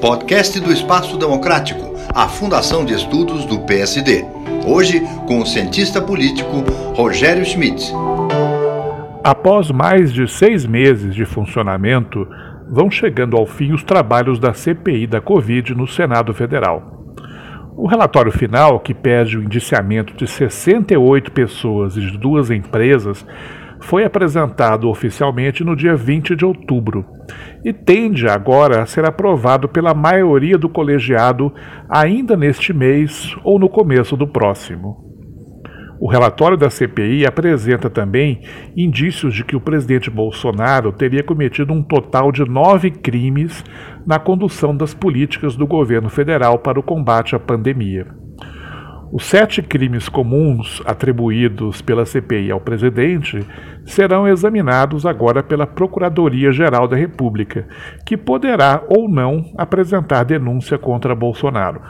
Podcast do Espaço Democrático, a Fundação de Estudos do PSD. Hoje, com o cientista político Rogério Schmidt. Após mais de seis meses de funcionamento, vão chegando ao fim os trabalhos da CPI da Covid no Senado Federal. O relatório final, que pede o indiciamento de 68 pessoas e de duas empresas, foi apresentado oficialmente no dia 20 de outubro e tende agora a ser aprovado pela maioria do colegiado ainda neste mês ou no começo do próximo. O relatório da CPI apresenta também indícios de que o presidente Bolsonaro teria cometido um total de nove crimes na condução das políticas do governo federal para o combate à pandemia. Os sete crimes comuns atribuídos pela CPI ao presidente serão examinados agora pela Procuradoria-Geral da República, que poderá ou não apresentar denúncia contra Bolsonaro.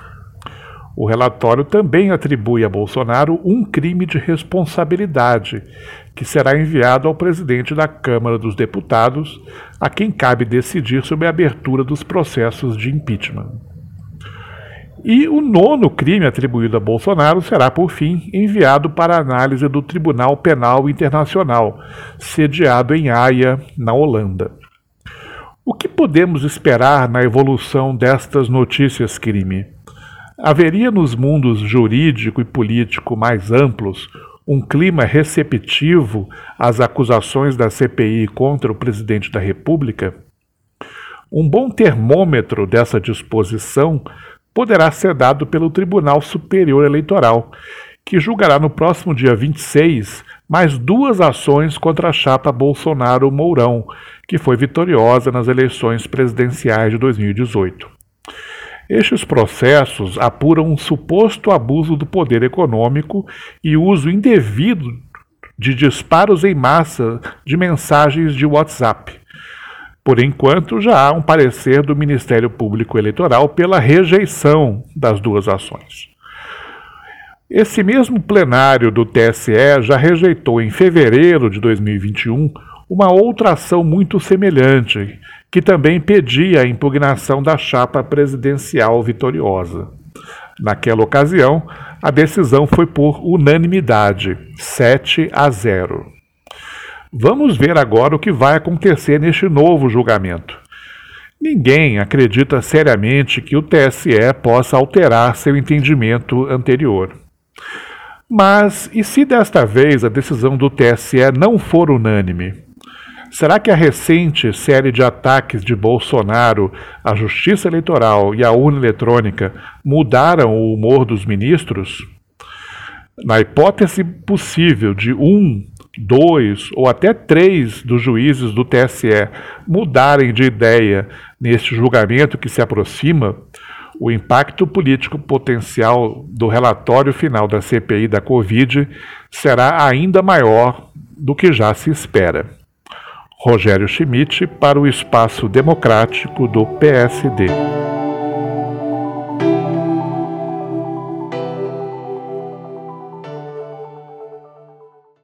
O relatório também atribui a Bolsonaro um crime de responsabilidade, que será enviado ao presidente da Câmara dos Deputados, a quem cabe decidir sobre a abertura dos processos de impeachment. E o nono crime atribuído a Bolsonaro será, por fim, enviado para análise do Tribunal Penal Internacional, sediado em Haia, na Holanda. O que podemos esperar na evolução destas notícias crime? Haveria nos mundos jurídico e político mais amplos um clima receptivo às acusações da CPI contra o presidente da República? Um bom termômetro dessa disposição poderá ser dado pelo Tribunal Superior Eleitoral, que julgará no próximo dia 26 mais duas ações contra a chapa Bolsonaro-Mourão, que foi vitoriosa nas eleições presidenciais de 2018. Estes processos apuram um suposto abuso do poder econômico e uso indevido de disparos em massa de mensagens de WhatsApp. Por enquanto, já há um parecer do Ministério Público Eleitoral pela rejeição das duas ações. Esse mesmo plenário do TSE já rejeitou em fevereiro de 2021 uma outra ação muito semelhante, que também pedia a impugnação da chapa presidencial vitoriosa. Naquela ocasião, a decisão foi por unanimidade, 7 a 0. Vamos ver agora o que vai acontecer neste novo julgamento. Ninguém acredita seriamente que o TSE possa alterar seu entendimento anterior. Mas e se desta vez a decisão do TSE não for unânime? Será que a recente série de ataques de Bolsonaro à Justiça Eleitoral e à urna eletrônica mudaram o humor dos ministros? Na hipótese possível de um, dois ou até três dos juízes do TSE mudarem de ideia neste julgamento que se aproxima, o impacto político potencial do relatório final da CPI da Covid será ainda maior do que já se espera. Rogério Schmidt para o Espaço Democrático do PSD.